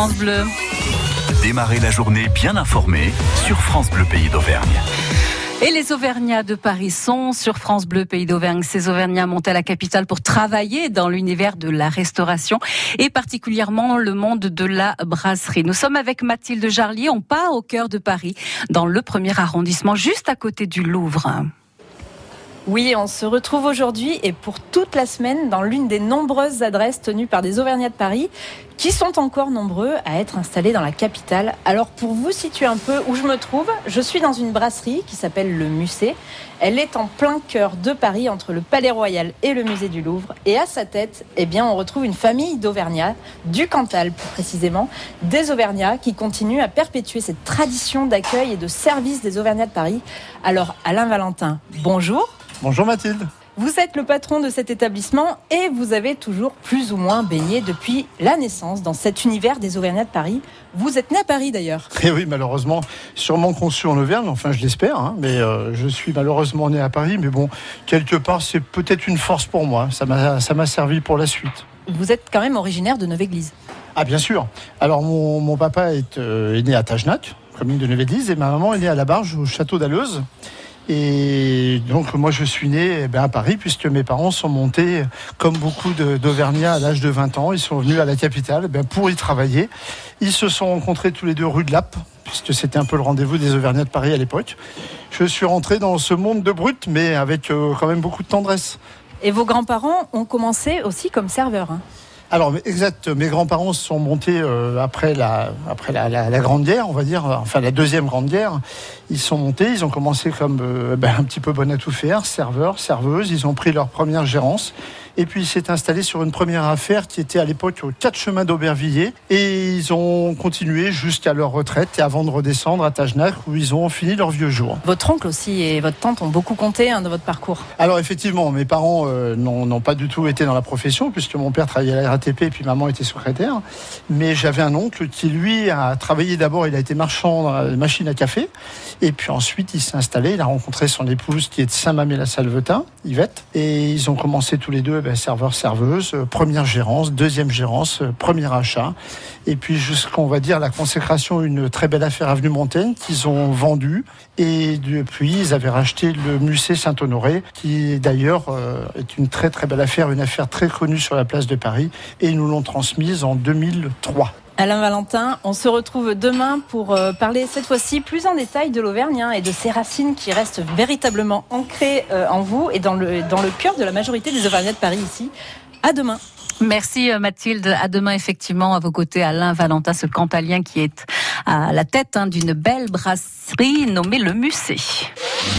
France Bleu. Démarrer la journée bien informé sur France Bleu Pays d'Auvergne. Et les Auvergnats de Paris sont sur France Bleu Pays d'Auvergne. Ces Auvergnats montent à la capitale pour travailler dans l'univers de la restauration et particulièrement le monde de la brasserie. Nous sommes avec Mathilde Jarlier. On part au cœur de Paris, dans le premier arrondissement, juste à côté du Louvre. Oui, on se retrouve aujourd'hui et pour toute la semaine dans l'une des nombreuses adresses tenues par des Auvergnats de Paris qui sont encore nombreux à être installés dans la capitale. Alors pour vous situer un peu où je me trouve, je suis dans une brasserie qui s'appelle le Musée. Elle est en plein cœur de Paris entre le Palais Royal et le Musée du Louvre et à sa tête, eh bien on retrouve une famille d'Auvergnats, du Cantal plus précisément, des Auvergnats qui continuent à perpétuer cette tradition d'accueil et de service des Auvergnats de Paris. Alors Alain Valentin, bonjour. Bonjour Mathilde. Vous êtes le patron de cet établissement et vous avez toujours plus ou moins baigné depuis la naissance dans cet univers des Auvergnats de Paris. Vous êtes né à Paris d'ailleurs. Eh oui, malheureusement, sûrement conçu en Auvergne, enfin je l'espère, hein, mais euh, je suis malheureusement né à Paris, mais bon, quelque part c'est peut-être une force pour moi, ça m'a servi pour la suite. Vous êtes quand même originaire de Neuve-Église. Ah bien sûr. Alors mon, mon papa est, euh, est, né à Tagenac, commune de Neuve-Église, et ma maman est née à La Barge, au château d'Alleuse. Et donc moi je suis né eh ben, à Paris puisque mes parents sont montés comme beaucoup d'Auvergnats à l'âge de 20 ans. Ils sont venus à la capitale eh ben, pour y travailler. Ils se sont rencontrés tous les deux rue de Lappe puisque c'était un peu le rendez-vous des Auvergnats de Paris à l'époque. Je suis rentré dans ce monde de brut mais avec euh, quand même beaucoup de tendresse. Et vos grands-parents ont commencé aussi comme serveurs hein? Alors, exact. Mes grands-parents sont montés euh, après, la, après la, la, la, Grande Guerre, on va dire, enfin la deuxième Grande Guerre. Ils sont montés, ils ont commencé comme euh, ben, un petit peu bon à tout faire, serveurs, serveuses. Ils ont pris leur première gérance. Et puis, il s'est installé sur une première affaire qui était à l'époque aux quatre chemins d'Aubervilliers. Et ils ont continué jusqu'à leur retraite et avant de redescendre à Tagenac où ils ont fini leur vieux jour. Votre oncle aussi et votre tante ont beaucoup compté hein, dans votre parcours. Alors, effectivement, mes parents euh, n'ont pas du tout été dans la profession puisque mon père travaillait à la RATP et puis maman était secrétaire. Mais j'avais un oncle qui, lui, a travaillé d'abord, il a été marchand dans la machine à café. Et puis ensuite, il s'est installé, il a rencontré son épouse qui est de Saint-Mamé-la-Salvetin, Yvette. Et ils ont commencé tous les deux ben, serveur, serveuse, euh, première gérance, deuxième gérance, euh, premier achat, et puis jusqu'on va dire la consécration, une très belle affaire avenue Montaigne qu'ils ont vendue, et depuis ils avaient racheté le musée Saint-Honoré, qui d'ailleurs euh, est une très très belle affaire, une affaire très connue sur la place de Paris, et ils nous l'ont transmise en 2003. Alain Valentin, on se retrouve demain pour euh, parler cette fois-ci plus en détail de l'Auvergne hein, et de ses racines qui restent véritablement ancrées euh, en vous et dans le, cœur de la majorité des Auvergnats de Paris ici. À demain. Merci euh, Mathilde. À demain effectivement à vos côtés Alain Valentin, ce cantalien qui est à la tête hein, d'une belle brasserie nommée le Musée.